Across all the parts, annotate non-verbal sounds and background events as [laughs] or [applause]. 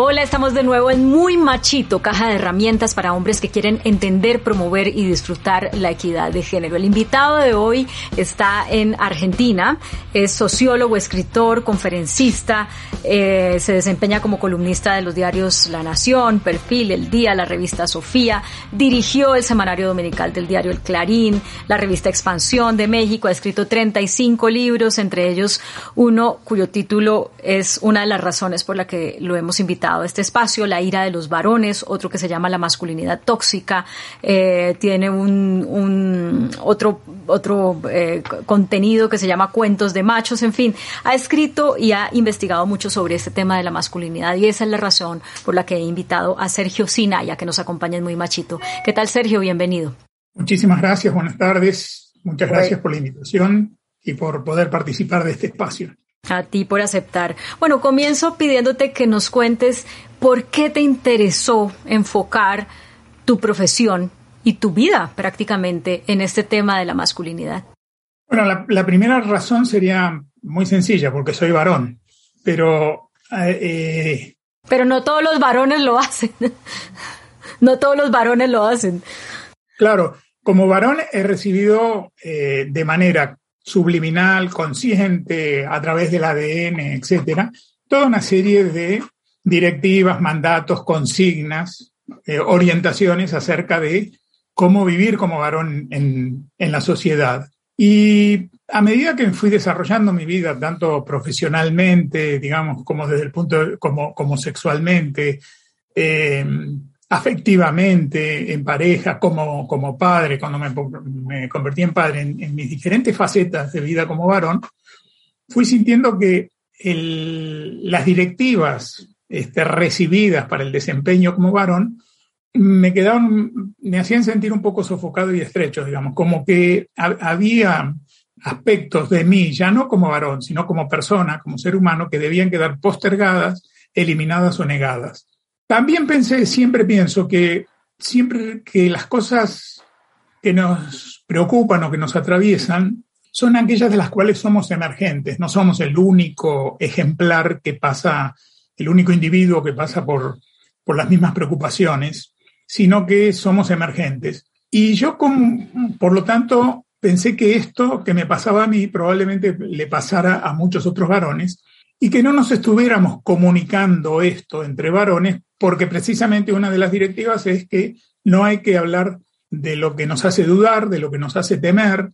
Hola, estamos de nuevo en Muy Machito, caja de herramientas para hombres que quieren entender, promover y disfrutar la equidad de género. El invitado de hoy está en Argentina, es sociólogo, escritor, conferencista, eh, se desempeña como columnista de los diarios La Nación, Perfil, El Día, la revista Sofía, dirigió el semanario dominical del diario El Clarín, la revista Expansión de México, ha escrito 35 libros, entre ellos uno cuyo título es una de las razones por la que lo hemos invitado a este espacio, La ira de los varones, otro que se llama La masculinidad tóxica, eh, tiene un, un, otro, otro eh, contenido que se llama Cuentos de machos, en fin, ha escrito y ha investigado mucho sobre este tema de la masculinidad y esa es la razón por la que he invitado a Sergio Sinaya, que nos acompaña en Muy Machito. ¿Qué tal, Sergio? Bienvenido. Muchísimas gracias, buenas tardes. Muchas gracias por la invitación y por poder participar de este espacio. A ti por aceptar. Bueno, comienzo pidiéndote que nos cuentes por qué te interesó enfocar tu profesión y tu vida prácticamente en este tema de la masculinidad. Bueno, la, la primera razón sería muy sencilla, porque soy varón, pero... Eh, pero no todos los varones lo hacen. [laughs] no todos los varones lo hacen. Claro, como varón he recibido eh, de manera subliminal, consciente, a través del ADN, etcétera, toda una serie de directivas, mandatos, consignas, eh, orientaciones acerca de cómo vivir como varón en, en, la sociedad. Y a medida que fui desarrollando mi vida, tanto profesionalmente, digamos, como desde el punto, de, como, como sexualmente, eh, afectivamente, en pareja, como, como padre, cuando me, convertí en padre, en, mis diferentes facetas de vida como varón, fui sintiendo que las directivas este, recibidas para el desempeño como varón me quedaban, me hacían sentir un poco sofocado y estrecho, digamos, como que ha, había aspectos de mí, ya no como varón, sino como persona, como ser humano, que debían quedar postergadas, eliminadas o negadas. También pensé, siempre pienso que siempre que las cosas que nos preocupan o que nos atraviesan son aquellas de las cuales somos emergentes, no somos el único ejemplar que pasa, el único individuo que pasa por, por las mismas preocupaciones, sino que somos emergentes. Y yo, por lo tanto, pensé que esto que me pasaba a mí probablemente le pasara a muchos otros varones y que no nos estuviéramos comunicando esto entre varones, porque precisamente una de las directivas es que no hay que hablar de lo que nos hace dudar, de lo que nos hace temer,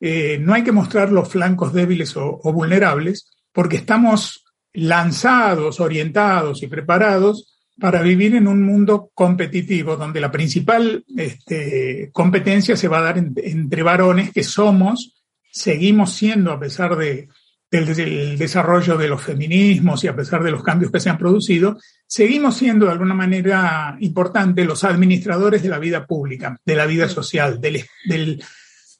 eh, no hay que mostrar los flancos débiles o, vulnerables, porque estamos lanzados, orientados y preparados para vivir en un mundo competitivo, donde la principal este, competencia se va a dar en, entre varones que somos, seguimos siendo, a pesar de, del, del, desarrollo de los feminismos y a pesar de los cambios que se han producido, seguimos siendo de alguna manera importante los administradores de la vida pública, de la vida social, del, del,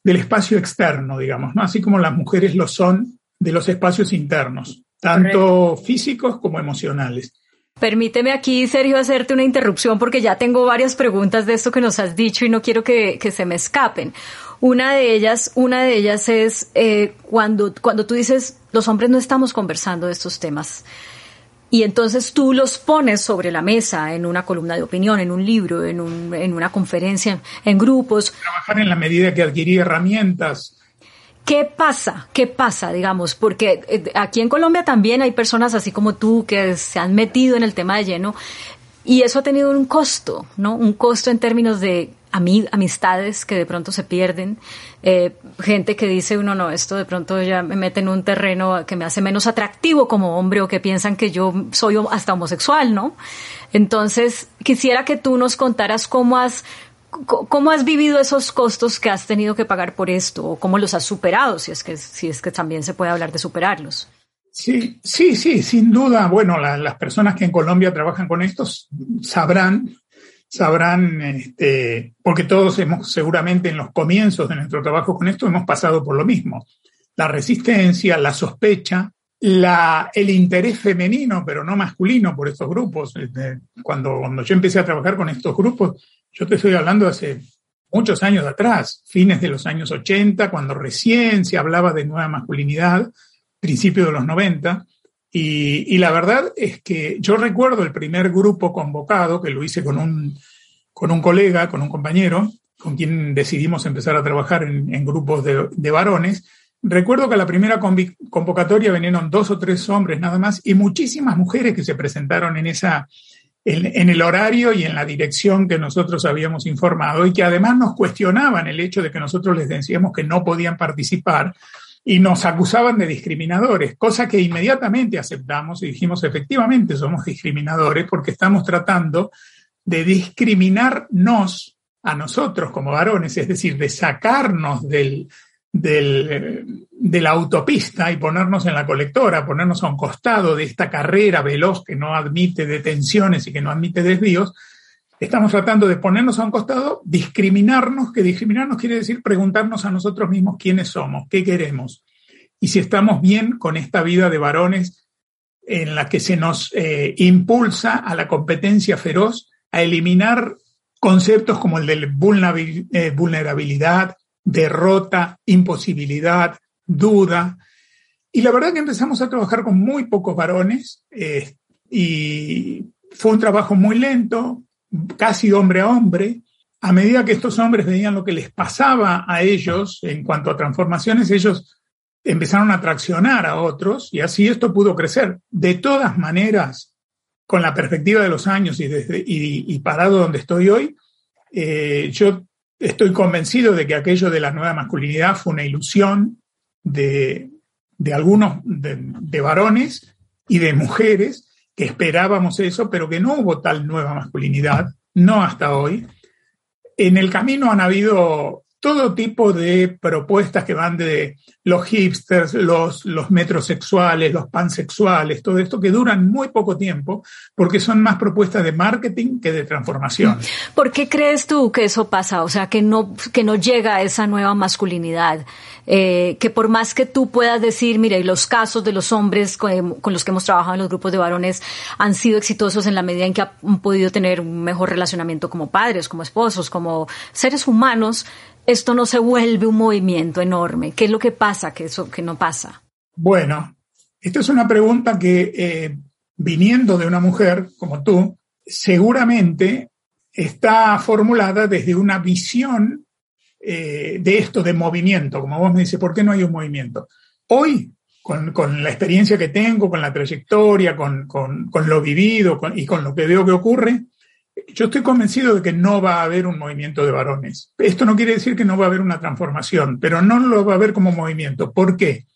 del espacio externo, digamos, ¿no? así como las mujeres lo son de los espacios internos, tanto Correcto. físicos como emocionales. Permíteme aquí, Sergio, hacerte una interrupción porque ya tengo varias preguntas de esto que nos has dicho y no quiero que, que se me escapen. Una de ellas, una de ellas es eh, cuando, cuando tú dices los hombres no estamos conversando de estos temas. Y entonces tú los pones sobre la mesa en una columna de opinión, en un libro, en, un, en una conferencia, en grupos. Trabajar en la medida que adquirí herramientas, ¿Qué pasa? ¿Qué pasa, digamos? Porque aquí en Colombia también hay personas así como tú que se han metido en el tema de lleno y eso ha tenido un costo, ¿no? Un costo en términos de amistades que de pronto se pierden, eh, gente que dice uno no, esto de pronto ya me mete en un terreno que me hace menos atractivo como hombre o que piensan que yo soy hasta homosexual, ¿no? Entonces, quisiera que tú nos contaras cómo has ¿Cómo has vivido esos costos que has tenido que pagar por esto? ¿O cómo los has superado? Si es que, si es que también se puede hablar de superarlos. Sí, sí, sí, sin duda. Bueno, las personas que en Colombia trabajan con estos sabrán, sabrán, este, porque todos hemos, seguramente en los comienzos de nuestro trabajo con esto, hemos pasado por lo mismo. La resistencia, la sospecha, el interés femenino, pero no masculino por estos grupos. Este, cuando, cuando yo empecé a trabajar con estos grupos, yo te estoy hablando hace muchos años atrás, fines de los años 80, cuando recién se hablaba de nueva masculinidad, principio de los 90. Y, y, la verdad es que yo recuerdo el primer grupo convocado, que lo hice con un, con un colega, con un compañero, con quien decidimos empezar a trabajar en, en grupos de, de, varones. Recuerdo que a la primera convocatoria vinieron dos o tres hombres nada más y muchísimas mujeres que se presentaron en esa, en, el horario y en la dirección que nosotros habíamos informado y que además nos cuestionaban el hecho de que nosotros les decíamos que no podían participar y nos acusaban de discriminadores, cosa que inmediatamente aceptamos y dijimos efectivamente somos discriminadores porque estamos tratando de discriminarnos a nosotros como varones, es decir, de sacarnos del, del, de la autopista y ponernos en la colectora, ponernos a un costado de esta carrera veloz que no admite detenciones y que no admite desvíos, estamos tratando de ponernos a un costado, discriminarnos, que discriminarnos quiere decir preguntarnos a nosotros mismos quiénes somos, qué queremos y si estamos bien con esta vida de varones en la que se nos eh, impulsa a la competencia feroz, a eliminar conceptos como el de eh, vulnerabilidad, derrota, imposibilidad, duda. Y la verdad que empezamos a trabajar con muy pocos varones eh, y fue un trabajo muy lento, casi hombre a hombre. A medida que estos hombres veían lo que les pasaba a ellos en cuanto a transformaciones, ellos empezaron a traccionar a otros y así esto pudo crecer. De todas maneras, con la perspectiva de los años y, parado donde estoy hoy, eh, yo estoy convencido de que aquello de la nueva masculinidad fue una ilusión de, algunos, de, varones y de mujeres que esperábamos eso, pero que no hubo tal nueva masculinidad, no hasta hoy. En el camino han habido todo tipo de propuestas que van de los hipsters, los, los metrosexuales, los pansexuales, todo esto que duran muy poco tiempo porque son más propuestas de marketing que de transformación. ¿Por qué crees tú que eso pasa? O sea, que no, que no llega a esa nueva masculinidad. Eh, que por más que tú puedas decir, mire, los casos de los hombres con, los que hemos trabajado en los grupos de varones han sido exitosos en la medida en que han podido tener un mejor relacionamiento como padres, como esposos, como seres humanos, esto no se vuelve un movimiento enorme? ¿Qué es lo que pasa que eso que no pasa? Bueno, esta es una pregunta que eh, viniendo de una mujer como tú, seguramente está formulada desde una visión eh, de esto de movimiento, como vos me dices, ¿por qué no hay un movimiento? Hoy, con, con la experiencia que tengo, con la trayectoria, con, con, lo vivido y con lo que veo que ocurre, yo estoy convencido de que no va a haber un movimiento de varones. Esto no quiere decir que no va a haber una transformación, pero no lo va a haber como movimiento. ¿Por qué?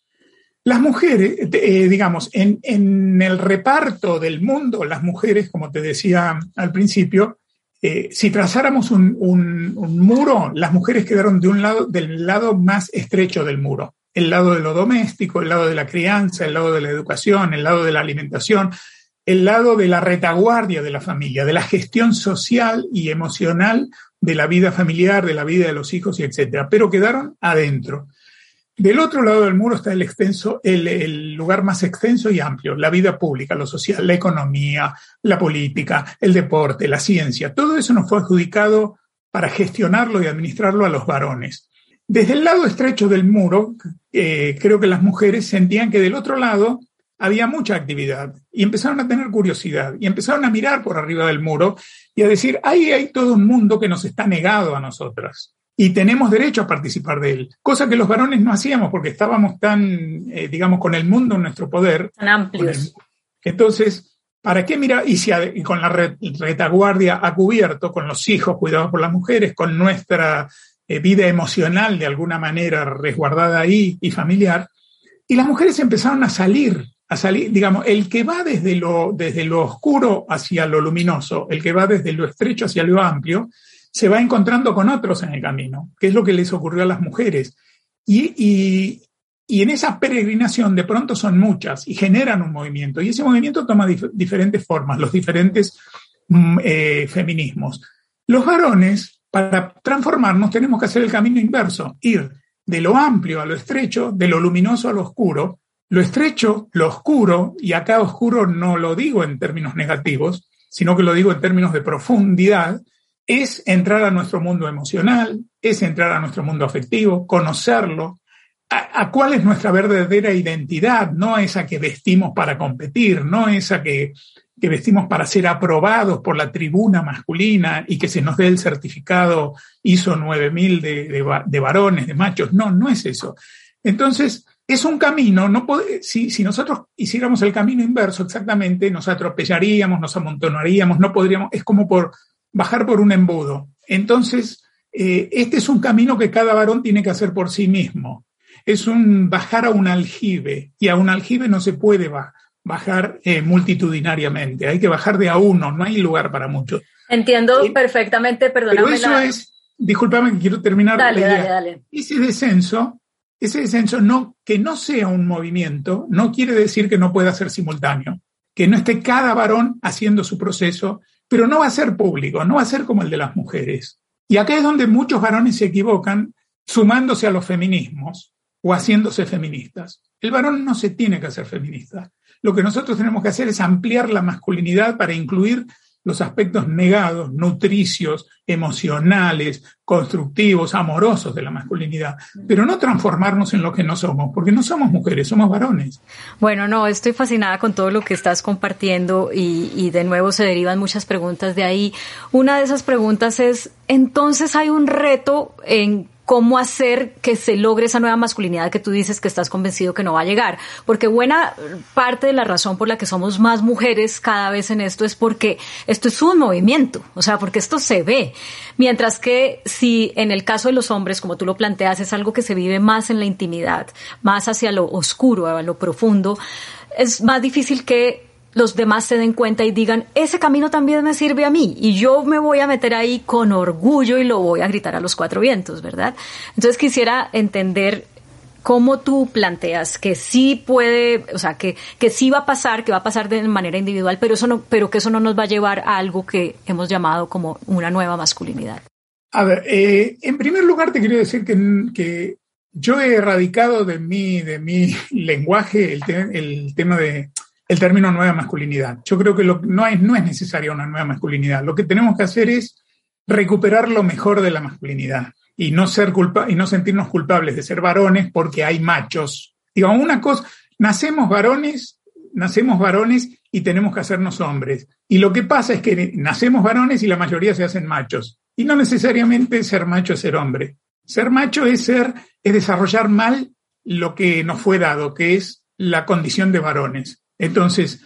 Las mujeres, eh, digamos, en, en, el reparto del mundo, las mujeres, como te decía al principio, eh, si trazáramos un, muro, las mujeres quedaron de un lado, del lado más estrecho del muro. El lado de lo doméstico, el lado de la crianza, el lado de la educación, el lado de la alimentación, el lado de la retaguardia de la familia, de la gestión social y emocional de la vida familiar, de la vida de los hijos y etcétera, pero quedaron adentro. Del otro lado del muro está el extenso, el, lugar más extenso y amplio, la vida pública, lo social, la economía, la política, el deporte, la ciencia. Todo eso nos fue adjudicado para gestionarlo y administrarlo a los varones. Desde el lado estrecho del muro, eh, creo que las mujeres sentían que del otro lado había mucha actividad y empezaron a tener curiosidad y empezaron a mirar por arriba del muro y a decir, ahí hay todo un mundo que nos está negado a nosotras y tenemos derecho a participar de él, cosa que los varones no hacíamos porque estábamos tan, eh, digamos, con el mundo en nuestro poder. Tan amplios. Entonces, ¿para qué mirar? Y, si y con la retaguardia a cubierto, con los hijos cuidados por las mujeres, con nuestra eh, vida emocional de alguna manera resguardada ahí y familiar, y las mujeres empezaron a salir a salir, digamos, el que va desde lo, desde lo oscuro hacia lo luminoso, el que va desde lo estrecho hacia lo amplio, se va encontrando con otros en el camino, que es lo que les ocurrió a las mujeres. Y, en esa peregrinación de pronto son muchas y generan un movimiento. Y ese movimiento toma diferentes formas, los diferentes mm, eh, feminismos. Los varones, para transformarnos, tenemos que hacer el camino inverso, ir de lo amplio a lo estrecho, de lo luminoso a lo oscuro. Lo estrecho, lo oscuro, y acá oscuro no lo digo en términos negativos, sino que lo digo en términos de profundidad, es entrar a nuestro mundo emocional, es entrar a nuestro mundo afectivo, conocerlo, a, cuál es nuestra verdadera identidad, no esa que vestimos para competir, no esa que, vestimos para ser aprobados por la tribuna masculina y que se nos dé el certificado ISO 9000 de, de, varones, de machos. No, no es eso. Entonces, es un camino, no si, si, nosotros hiciéramos el camino inverso exactamente, nos atropellaríamos, nos amontonaríamos, no podríamos, es como por bajar por un embudo. Entonces, eh, este es un camino que cada varón tiene que hacer por sí mismo. Es un bajar a un aljibe y a un aljibe no se puede bajar eh, multitudinariamente, hay que bajar de a uno, no hay lugar para muchos. Entiendo perfectamente, perdóname. Pero eso es, discúlpame que quiero terminar. Dale, dale, dale. Ese descenso, ese descenso no, que no sea un movimiento, no quiere decir que no pueda ser simultáneo, que no esté cada varón haciendo su proceso pero no va a ser público, no va a ser como el de las mujeres. Y acá es donde muchos varones se equivocan sumándose a los feminismos o haciéndose feministas. El varón no se tiene que hacer feminista. Lo que nosotros tenemos que hacer es ampliar la masculinidad para incluir los aspectos negados, nutricios, emocionales, constructivos, amorosos de la masculinidad, pero no transformarnos en lo que no somos, porque no somos mujeres, somos varones. Bueno, no, estoy fascinada con todo lo que estás compartiendo y, y de nuevo se derivan muchas preguntas de ahí. Una de esas preguntas es, entonces hay un reto en cómo hacer que se logre esa nueva masculinidad que tú dices que estás convencido que no va a llegar. Porque buena parte de la razón por la que somos más mujeres cada vez en esto es porque esto es un movimiento, o sea, porque esto se ve. Mientras que si en el caso de los hombres, como tú lo planteas, es algo que se vive más en la intimidad, más hacia lo oscuro, a lo profundo, es más difícil que los demás se den cuenta y digan, ese camino también me sirve a mí y yo me voy a meter ahí con orgullo y lo voy a gritar a los cuatro vientos, ¿verdad? Entonces quisiera entender cómo tú planteas que sí puede, o sea, que, que sí va a pasar, que va a pasar de manera individual, pero, eso no, pero que eso no nos va a llevar a algo que hemos llamado como una nueva masculinidad. A ver, eh, en primer lugar te quiero decir que, que yo he erradicado de mi, de mi [laughs] lenguaje el, el tema de el término nueva masculinidad. Yo creo que lo, no, no es necesaria una nueva masculinidad. Lo que tenemos que hacer es recuperar lo mejor de la masculinidad y no, ser culpa, y no sentirnos culpables de ser varones porque hay machos. Digo, una cosa, nacemos varones, nacemos varones y tenemos que hacernos hombres. Y lo que pasa es que nacemos varones y la mayoría se hacen machos. Y no necesariamente ser macho es ser hombre. Ser macho es ser, es desarrollar mal lo que nos fue dado, que es la condición de varones. Entonces,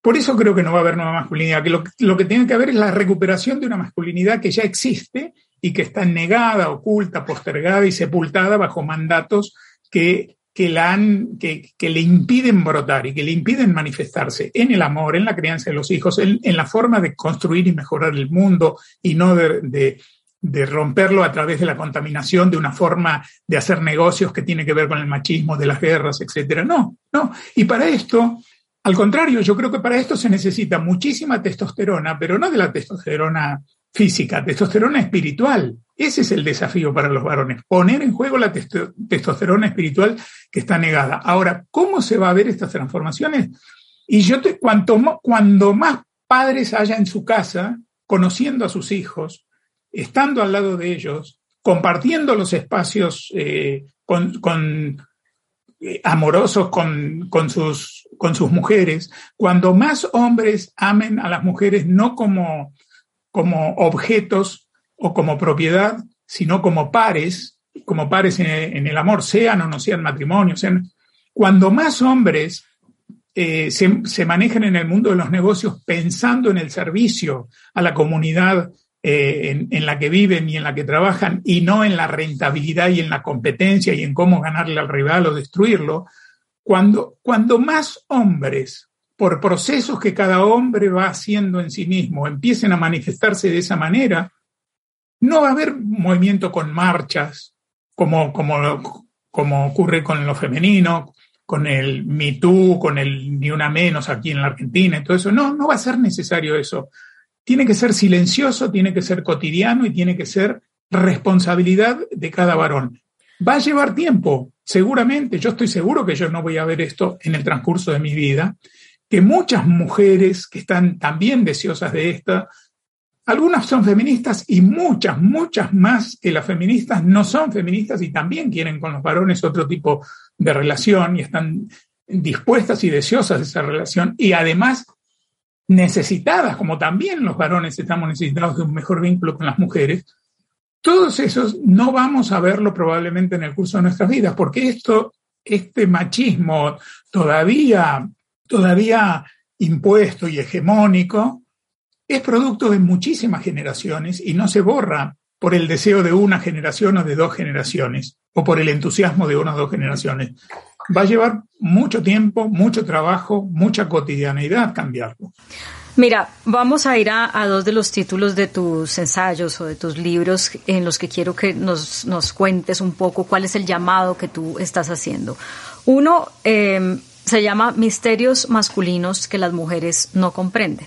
por eso creo que no va a haber nueva masculinidad, que lo, que tiene que haber es la recuperación de una masculinidad que ya existe y que está negada, oculta, postergada y sepultada bajo mandatos que, que, le impiden brotar y que le impiden manifestarse en el amor, en la crianza de los hijos, en, la forma de construir y mejorar el mundo y no de, de romperlo a través de la contaminación, de una forma de hacer negocios que tiene que ver con el machismo, de las guerras, etcétera. No, no. Y para esto al contrario, yo creo que para esto se necesita muchísima testosterona, pero no de la testosterona física, testosterona espiritual. Ese es el desafío para los varones, poner en juego la testosterona espiritual que está negada. Ahora, ¿cómo se va a ver estas transformaciones? Y yo te, cuanto, cuando más padres haya en su casa, conociendo a sus hijos, estando al lado de ellos, compartiendo los espacios eh, con, eh, amorosos con, con, sus, con sus mujeres, cuando más hombres amen a las mujeres no como, como objetos o como propiedad, sino como pares, como pares en, el amor, sean o no sean matrimonios, cuando más hombres eh, se, se manejan en el mundo de los negocios pensando en el servicio a la comunidad eh, en, la que viven y en la que trabajan y no en la rentabilidad y en la competencia y en cómo ganarle al rival o destruirlo, cuando, cuando más hombres, por procesos que cada hombre va haciendo en sí mismo, empiecen a manifestarse de esa manera, No va a haber movimiento con marchas, como, como, como ocurre con lo femenino, con el Me Too, con el Ni Una Menos aquí en la Argentina y todo eso. No, no va a ser necesario eso. Tiene que ser silencioso, tiene que ser cotidiano y tiene que ser responsabilidad de cada varón. Va a llevar tiempo, seguramente, yo estoy seguro que yo no voy a ver esto en el transcurso de mi vida, que muchas mujeres que están también deseosas de esto, algunas son feministas y muchas, muchas más que las feministas no son feministas y también quieren con los varones otro tipo de relación y están dispuestas y deseosas de esa relación y además necesitadas, como también los varones estamos necesitados de un mejor vínculo con las mujeres, todos esos no vamos a verlo probablemente en el curso de nuestras vidas, porque esto, este machismo todavía, todavía impuesto y hegemónico, es producto de muchísimas generaciones y no se borra por el deseo de una generación o de dos generaciones, o por el entusiasmo de una o dos generaciones. Va a llevar mucho tiempo, mucho trabajo, mucha cotidianeidad cambiarlo. Mira, vamos a ir a, dos de los títulos de tus ensayos o de tus libros en los que quiero que nos, nos cuentes un poco cuál es el llamado que tú estás haciendo. Uno eh, se llama Misterios masculinos que las mujeres no comprenden.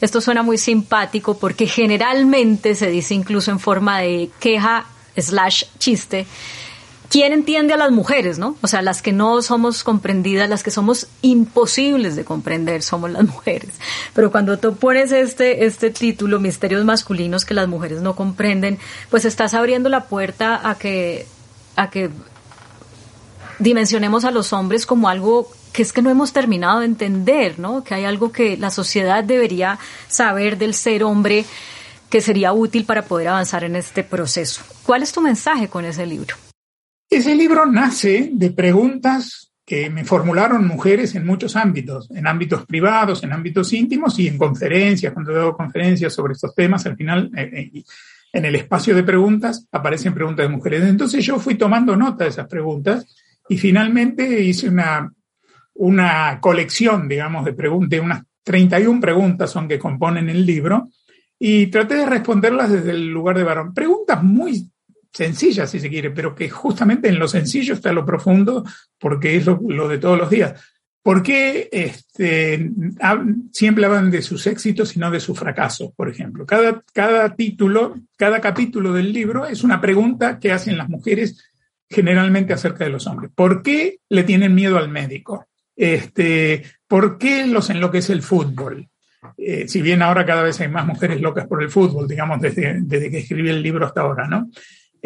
Esto suena muy simpático porque generalmente se dice incluso en forma de queja slash chiste ¿quién entiende a las mujeres, no? O sea, las que no somos comprendidas, las que somos imposibles de comprender, somos las [laughs] mujeres. Pero cuando tú pones este, este título, Misterios masculinos que las mujeres no comprenden, pues estás abriendo la puerta a que, a que dimensionemos a los hombres como algo que es que no hemos terminado de entender, ¿no? Que hay algo que la sociedad debería saber del ser hombre que sería útil para poder avanzar en este proceso. ¿Cuál es tu mensaje con ese libro? Ese libro nace de preguntas que me formularon mujeres en muchos ámbitos, en ámbitos privados, en ámbitos íntimos y en conferencias, cuando doy conferencias sobre estos temas, al final eh, eh, en el espacio de preguntas aparecen preguntas de mujeres. Entonces yo fui tomando nota de esas preguntas y finalmente hice una, una colección, digamos, de preguntas, unas 31 preguntas son que componen el libro y traté de responderlas desde el lugar de varón. Preguntas muy sencilla, si se quiere, pero que justamente en lo sencillo está lo profundo, porque es lo, de todos los días. ¿Por qué este, siempre hablan de sus éxitos y no de sus fracasos, por ejemplo? Cada, cada título, cada capítulo del libro es una pregunta que hacen las mujeres generalmente acerca de los hombres. ¿Por qué le tienen miedo al médico? Este, ¿Por qué los enloquece el fútbol? Eh, si bien ahora cada vez hay más mujeres locas por el fútbol, digamos, desde, desde que escribí el libro hasta ahora, ¿no?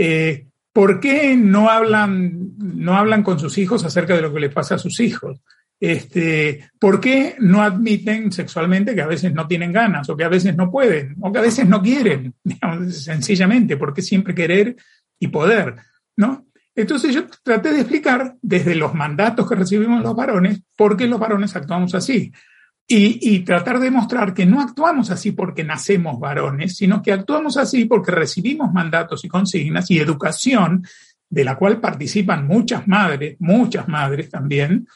Eh, ¿Por qué no hablan, no hablan con sus hijos acerca de lo que les pasa a sus hijos? Este, ¿Por qué no admiten sexualmente que a veces no tienen ganas o que a veces no pueden o que a veces no quieren? [laughs] Sencillamente, ¿por qué siempre querer y poder? ¿no? Entonces yo traté de explicar desde los mandatos que recibimos los varones por qué los varones actuamos así. Y, tratar de mostrar que no actuamos así porque nacemos varones, sino que actuamos así porque recibimos mandatos y consignas y educación, de la cual participan muchas madres, muchas madres también,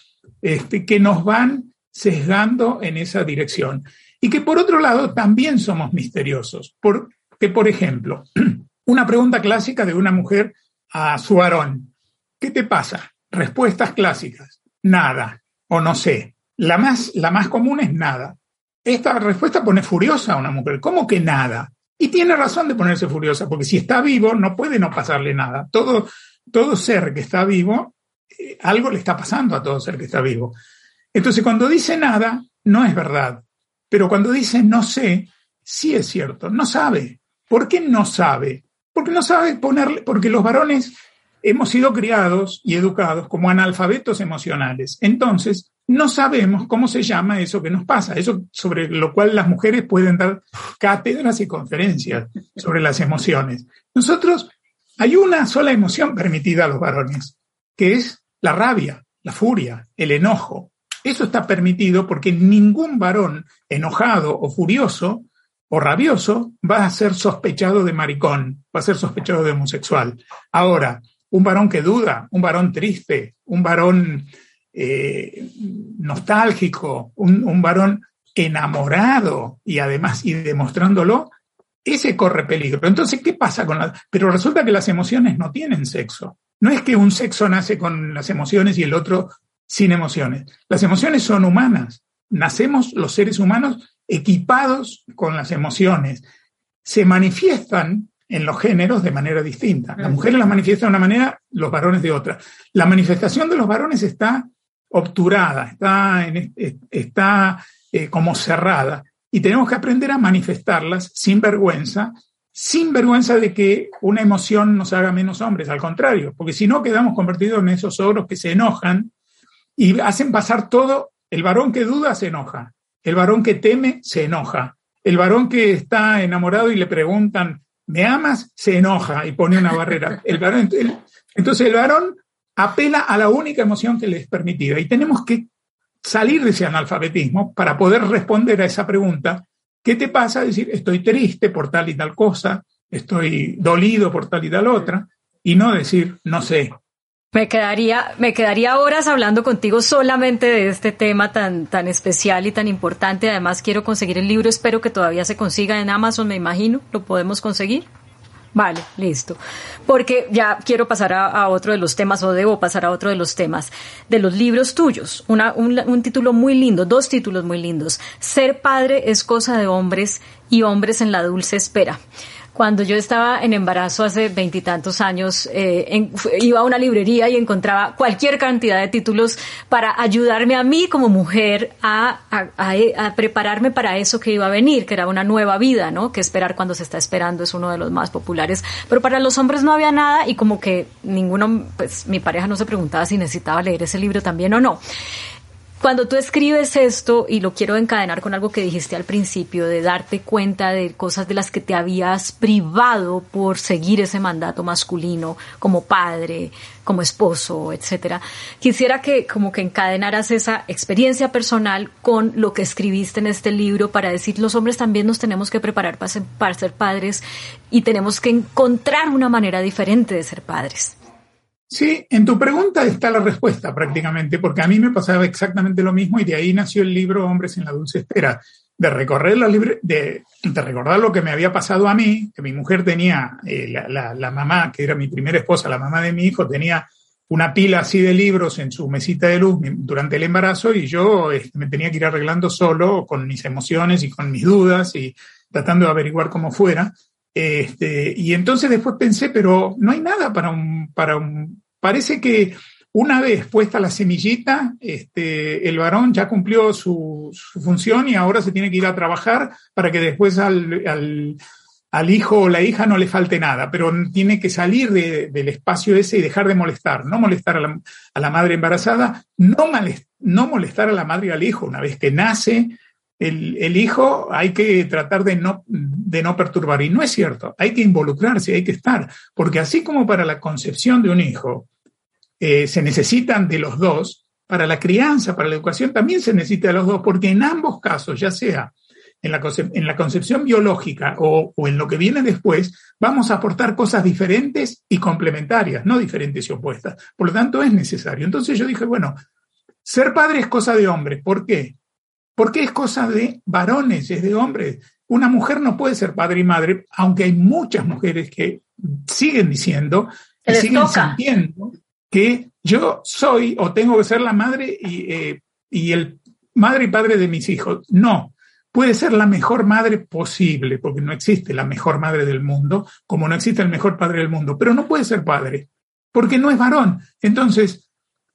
este, que nos van sesgando en esa dirección. Y que por otro lado también somos misteriosos. Porque, por ejemplo, [clears throat] una pregunta clásica de una mujer a su varón, ¿qué te pasa? Respuestas clásicas, nada o no sé. La más, la más común es nada. Esta respuesta pone furiosa a una mujer. ¿Cómo que nada? Y tiene razón de ponerse furiosa, porque si está vivo no puede no pasarle nada. Todo, todo ser que está vivo, eh, algo le está pasando a todo ser que está vivo. Entonces, cuando dice nada, no es verdad. Pero cuando dice no sé, sí es cierto, no sabe. ¿Por qué no sabe? Porque no sabe ponerle, porque los varones hemos sido criados y educados como analfabetos emocionales. Entonces, no sabemos cómo se llama eso que nos pasa, eso sobre lo cual las mujeres pueden dar cátedras y conferencias sobre las emociones. Nosotros, hay una sola emoción permitida a los varones, que es la rabia, la furia, el enojo. Eso está permitido porque ningún varón enojado o furioso o rabioso va a ser sospechado de maricón, va a ser sospechado de homosexual. Ahora, un varón que duda, un varón triste, un varón eh, nostálgico, un, varón enamorado y además y demostrándolo, ese corre peligro. Entonces, ¿qué pasa con las... Pero resulta que las emociones no tienen sexo. No es que un sexo nace con las emociones y el otro sin emociones. Las emociones son humanas. Nacemos los seres humanos equipados con las emociones. Se manifiestan en los géneros de manera distinta. Las mujeres las manifiestan de una manera, los varones de otra. La manifestación de los varones está obturada, está, está eh, como cerrada. Y tenemos que aprender a manifestarlas sin vergüenza, sin vergüenza de que una emoción nos haga menos hombres, al contrario, porque si no quedamos convertidos en esos ogros que se enojan y hacen pasar todo, el varón que duda se enoja, el varón que teme se enoja, el varón que está enamorado y le preguntan, ¿me amas? se enoja y pone una barrera. El varón, entonces el varón apela a la única emoción que le es permitida y tenemos que salir de ese analfabetismo para poder responder a esa pregunta. ¿Qué te pasa? Decir, estoy triste por tal y tal cosa, estoy dolido por tal y tal otra, y no decir, no sé. Me quedaría, me quedaría horas hablando contigo solamente de este tema tan, tan especial y tan importante. Además, quiero conseguir el libro. Espero que todavía se consiga en Amazon, me imagino. ¿Lo podemos conseguir? Vale, listo. Porque ya quiero pasar a, otro de los temas, o debo pasar a otro de los temas, de los libros tuyos. un, un título muy lindo, dos títulos muy lindos. Ser padre es cosa de hombres y hombres en la dulce espera. Cuando yo estaba en embarazo hace veintitantos años, eh, iba a una librería y encontraba cualquier cantidad de títulos para ayudarme a mí como mujer a, a, prepararme para eso que iba a venir, que era una nueva vida, ¿no? Que esperar cuando se está esperando es uno de los más populares. Pero para los hombres no había nada y como que ninguno, pues mi pareja no se preguntaba si necesitaba leer ese libro también o no. Cuando tú escribes esto, y lo quiero encadenar con algo que dijiste al principio, de darte cuenta de cosas de las que te habías privado por seguir ese mandato masculino como padre, como esposo, etcétera. Quisiera que como que encadenaras esa experiencia personal con lo que escribiste en este libro para decir los hombres también nos tenemos que preparar para ser, para ser padres y tenemos que encontrar una manera diferente de ser padres. Sí, en tu pregunta está la respuesta prácticamente, porque a mí me pasaba exactamente lo mismo y de ahí nació el libro Hombres en la Dulce Espera, de recorrer la libre, de, recordar lo que me había pasado a mí, que mi mujer tenía, eh, la, la, mamá, que era mi primera esposa, la mamá de mi hijo, tenía una pila así de libros en su mesita de luz durante el embarazo y yo este, me tenía que ir arreglando solo con mis emociones y con mis dudas y tratando de averiguar cómo fuera. Este, y entonces después pensé, pero no hay nada para un, para un, Parece que una vez puesta la semillita, este, el varón ya cumplió su, función y ahora se tiene que ir a trabajar para que después al, hijo o la hija no le falte nada, pero tiene que salir del espacio ese y dejar de molestar, no molestar a la, madre embarazada, no, no molestar a la madre y al hijo. Una vez que nace el, hijo, hay que tratar de no, de no perturbar. Y no es cierto, hay que involucrarse, hay que estar, porque así como para la concepción de un hijo, eh, se necesitan de los dos, para la crianza, para la educación también se necesita de los dos, porque en ambos casos, ya sea en la, concepción biológica o, o, en lo que viene después, vamos a aportar cosas diferentes y complementarias, no diferentes y opuestas. Por lo tanto, es necesario. Entonces yo dije, bueno, ser padre es cosa de hombres. ¿Por qué? Porque es cosa de varones, es de hombres. Una mujer no puede ser padre y madre, aunque hay muchas mujeres que siguen diciendo y siguen sintiendo que yo soy o tengo que ser la madre y, eh, y el madre y padre de mis hijos. No, puede ser la mejor madre posible, porque no existe la mejor madre del mundo, como no existe el mejor padre del mundo, pero no puede ser padre, porque no es varón. Entonces,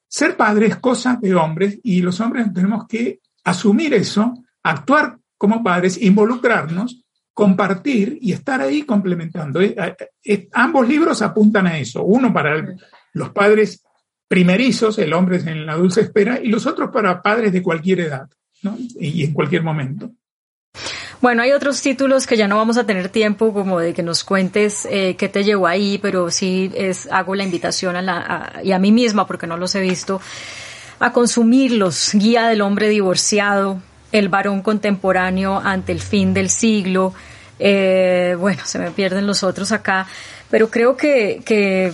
ser padre es cosa de hombres y los hombres tenemos que asumir eso, actuar como padres, involucrarnos, compartir y estar ahí complementando. Eh, eh, ambos libros apuntan a eso, uno para los padres primerizos, el hombre en la dulce espera, y los otros para padres de cualquier edad ¿no? y en cualquier momento. Bueno, hay otros títulos que ya no vamos a tener tiempo como de que nos cuentes eh, qué te llevó ahí, pero sí es, hago la invitación a la, y a mí misma, porque no los he visto, a consumirlos. Guía del hombre divorciado, El varón contemporáneo ante el fin del siglo. Eh, bueno, se me pierden los otros acá, pero creo que, que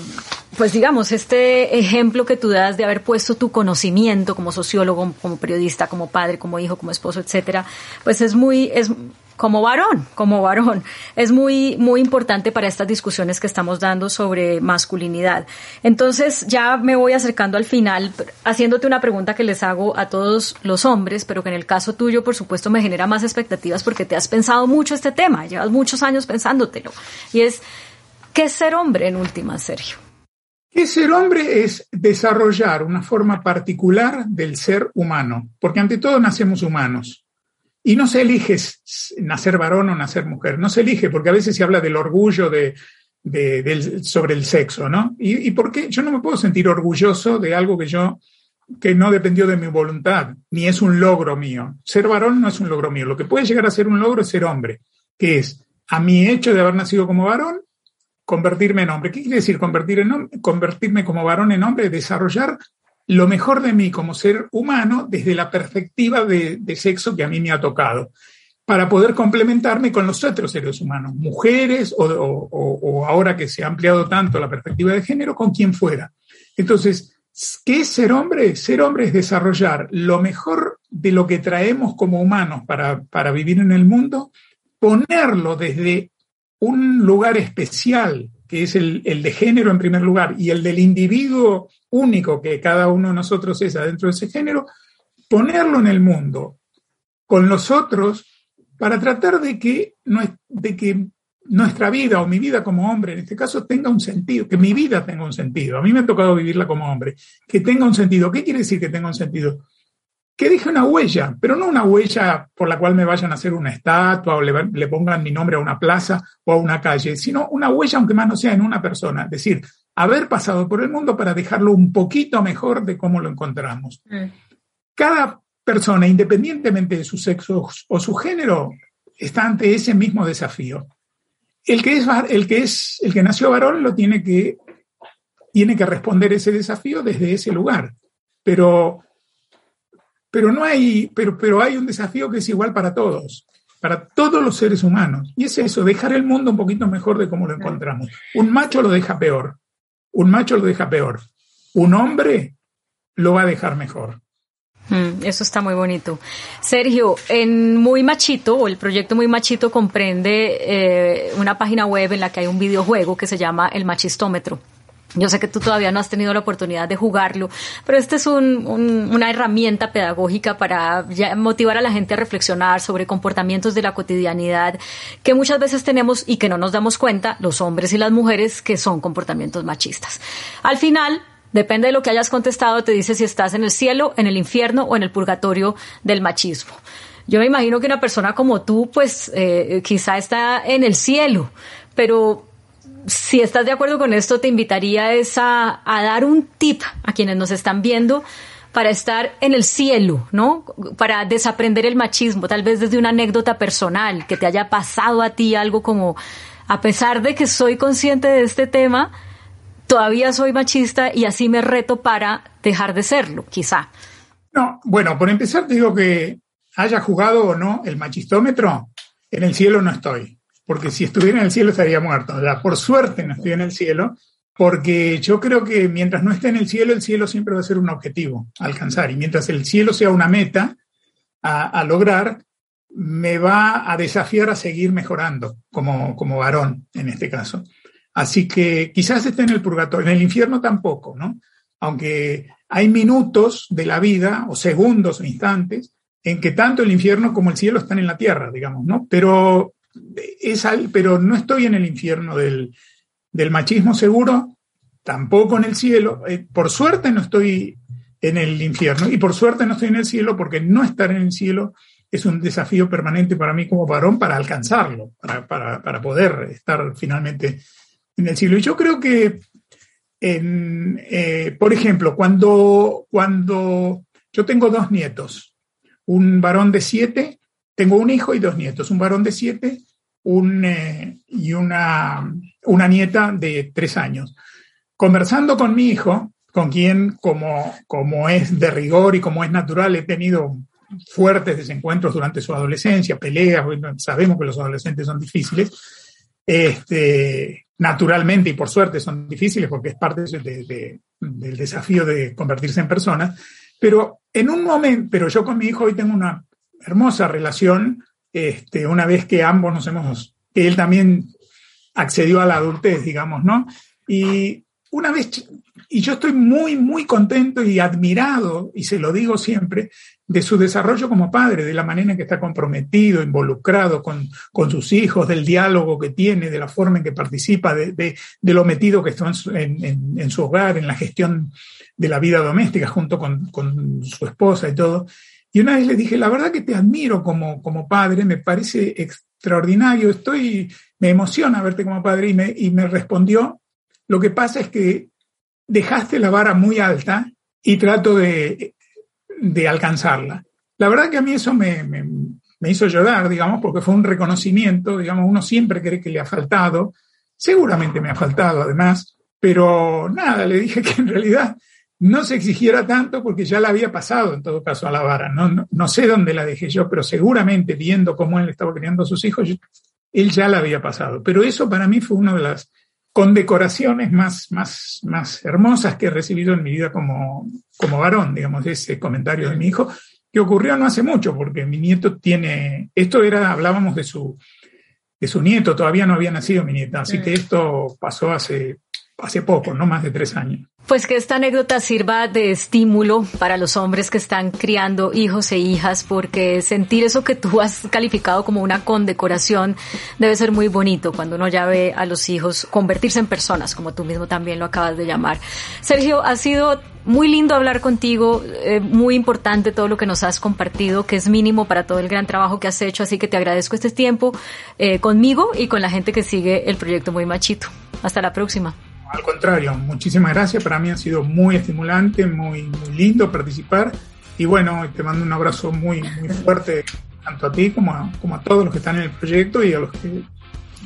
pues digamos, este ejemplo que tú das de haber puesto tu conocimiento como sociólogo, como periodista, como padre, como hijo, como esposo, etcétera, pues es muy, como varón, como varón. Es muy, muy importante para estas discusiones que estamos dando sobre masculinidad. Entonces, ya me voy acercando al final, haciéndote una pregunta que les hago a todos los hombres, pero que en el caso tuyo, por supuesto, me genera más expectativas porque te has pensado mucho este tema, llevas muchos años pensándotelo. Y es, ¿qué es ser hombre en última, Sergio? ¿Qué ser hombre? Es desarrollar una forma particular del ser humano, porque ante todo nacemos humanos. Y no se elige nacer varón o nacer mujer, no se elige, porque a veces se habla del orgullo de, sobre el sexo, ¿no? ¿Y, ¿Y, por qué? Yo no me puedo sentir orgulloso de algo que yo, que no dependió de mi voluntad, ni es un logro mío. Ser varón no es un logro mío. Lo que puede llegar a ser un logro es ser hombre, que es a mi hecho de haber nacido como varón, convertirme en hombre. ¿Qué quiere decir convertir en, convertirme como varón en hombre? Desarrollar lo mejor de mí como ser humano desde la perspectiva de, sexo que a mí me ha tocado, para poder complementarme con los otros seres humanos, mujeres o, ahora que se ha ampliado tanto la perspectiva de género, con quien fuera. Entonces, ¿qué es ser hombre? Ser hombre es desarrollar lo mejor de lo que traemos como humanos para, para vivir en el mundo, ponerlo desde un lugar especial que es el, de género en primer lugar, y el del individuo único que cada uno de nosotros es adentro de ese género, ponerlo en el mundo con los otros para tratar de que, de que nuestra vida o mi vida como hombre, en este caso, tenga un sentido, que mi vida tenga un sentido. A mí me ha tocado vivirla como hombre, que tenga un sentido. ¿Qué quiere decir que tenga un sentido? Que deje una huella, pero no una huella por la cual me vayan a hacer una estatua o le, pongan mi nombre a una plaza o a una calle, sino una huella, aunque más no sea en una persona. Es decir, haber pasado por el mundo para dejarlo un poquito mejor de cómo lo encontramos. Mm. Cada persona, independientemente de su sexo o su género, está ante ese mismo desafío. El que es, el que es, el que nació varón lo tiene que, tiene que responder ese desafío desde ese lugar. Pero pero no hay, pero, pero hay un desafío que es igual para todos, para todos los seres humanos. Y es eso, dejar el mundo un poquito mejor de cómo lo encontramos. Un macho lo deja peor. Un macho lo deja peor. Un hombre lo va a dejar mejor. Mm, eso está muy bonito. Sergio, en Muy Machito, o el proyecto Muy Machito comprende eh, una página web en la que hay un videojuego que se llama El Machistómetro. Yo sé que tú todavía no has tenido la oportunidad de jugarlo, pero esta es una herramienta pedagógica para motivar a la gente a reflexionar sobre comportamientos de la cotidianidad que muchas veces tenemos y que no nos damos cuenta, los hombres y las mujeres, que son comportamientos machistas. Al final, depende de lo que hayas contestado, te dice si estás en el cielo, en el infierno o en el purgatorio del machismo. Yo me imagino que una persona como tú, pues eh, quizá está en el cielo, pero si estás de acuerdo con esto, te invitaría a, a, dar un tip a quienes nos están viendo para estar en el cielo, ¿no? Para desaprender el machismo, tal vez desde una anécdota personal, que te haya pasado a ti algo como, a pesar de que soy consciente de este tema, todavía soy machista y así me reto para dejar de serlo, quizá. No, bueno, por empezar te digo que haya jugado o no el machistómetro, en el cielo no estoy porque si estuviera en el cielo estaría muerto. por suerte no estoy en el cielo, porque yo creo que mientras no esté en el cielo, el cielo siempre va a ser un objetivo a alcanzar. Y mientras el cielo sea una meta a, lograr, me va a desafiar a seguir mejorando como, como varón en este caso. Así que quizás esté en el purgatorio, en el infierno tampoco, ¿no? Aunque hay minutos de la vida, o segundos o instantes, en que tanto el infierno como el cielo están en la tierra, digamos, ¿no? Pero es pero no estoy en el infierno del, machismo seguro, tampoco en el cielo. Eh, por suerte no estoy en el infierno y por suerte no estoy en el cielo porque no estar en el cielo es un desafío permanente para mí como varón para alcanzarlo, para, poder estar finalmente en el cielo. Y yo creo que, eh, por ejemplo, cuando, cuando yo tengo dos nietos, un varón de siete tengo un hijo y dos nietos, un varón de siete eh, y una, una nieta de tres años. Conversando con mi hijo, con quien, como, como es de rigor y como es natural, he tenido fuertes desencuentros durante su adolescencia, peleas, sabemos que los adolescentes son difíciles, este, naturalmente y por suerte son difíciles porque es parte del desafío de convertirse en personas, pero en un momento, pero yo con mi hijo hoy tengo una hermosa relación este, una vez que ambos nos hemos, que él también accedió a la adultez, digamos, ¿no? Y una vez, y yo estoy muy, muy contento y admirado, y se lo digo siempre, de su desarrollo como padre, de la manera en que está comprometido, involucrado con, con sus hijos, del diálogo que tiene, de la forma en que participa, de, de, lo metido que está en, en, en, su hogar, en la gestión de la vida doméstica junto con, con, su esposa y todo. Y una vez le dije, la verdad que te admiro como, como padre, me parece extraordinario, estoy, me emociona verte como padre y me, y me respondió, lo que pasa es que dejaste la vara muy alta y trato de de alcanzarla. La verdad que a mí eso me, me, me, hizo llorar, digamos, porque fue un reconocimiento, digamos, uno siempre cree que le ha faltado, seguramente me ha faltado además, pero nada, le dije [laughs] que en realidad no se exigiera tanto porque ya la había pasado en todo caso a la vara, no, no, no sé dónde la dejé yo, pero seguramente viendo cómo él estaba criando a sus hijos, él ya la había pasado. Pero eso para mí fue una de las condecoraciones más, más, más hermosas que he recibido en mi vida como, como varón, digamos, ese comentario de mi hijo, que ocurrió no hace mucho, porque mi nieto tiene, esto era, hablábamos de su, de su nieto, todavía no había nacido mi nieta, así que esto pasó hace, hace poco, no más de tres años. Pues que esta anécdota sirva de estímulo para los hombres que están criando hijos e hijas, porque sentir eso que tú has calificado como una condecoración debe ser muy bonito cuando uno ya ve a los hijos convertirse en personas, como tú mismo también lo acabas de llamar. Sergio, ha sido muy lindo hablar contigo, eh, muy importante todo lo que nos has compartido, que es mínimo para todo el gran trabajo que has hecho, así que te agradezco este tiempo eh, conmigo y con la gente que sigue el proyecto Muy Machito. Hasta la próxima. Al contrario, muchísimas gracias. Para mí ha sido muy estimulante, muy, muy lindo participar. Y bueno, te mando un abrazo muy, muy fuerte, tanto a ti como a, como a todos los que están en el proyecto y a los que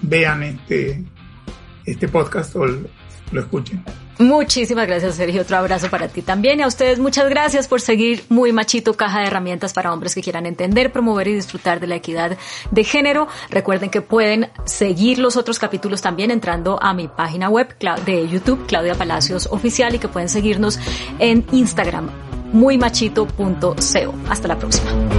vean este, este podcast o lo escuchen. Muchísimas gracias, Sergio. Otro abrazo para ti también. Y a ustedes, muchas gracias por seguir Muy Machito, caja de herramientas para hombres que quieran entender, promover y disfrutar de la equidad de género. Recuerden que pueden seguir los otros capítulos también entrando a mi página web de YouTube, Claudia Palacios Oficial, y que pueden seguirnos en Instagram, muymachito.co. Hasta la próxima.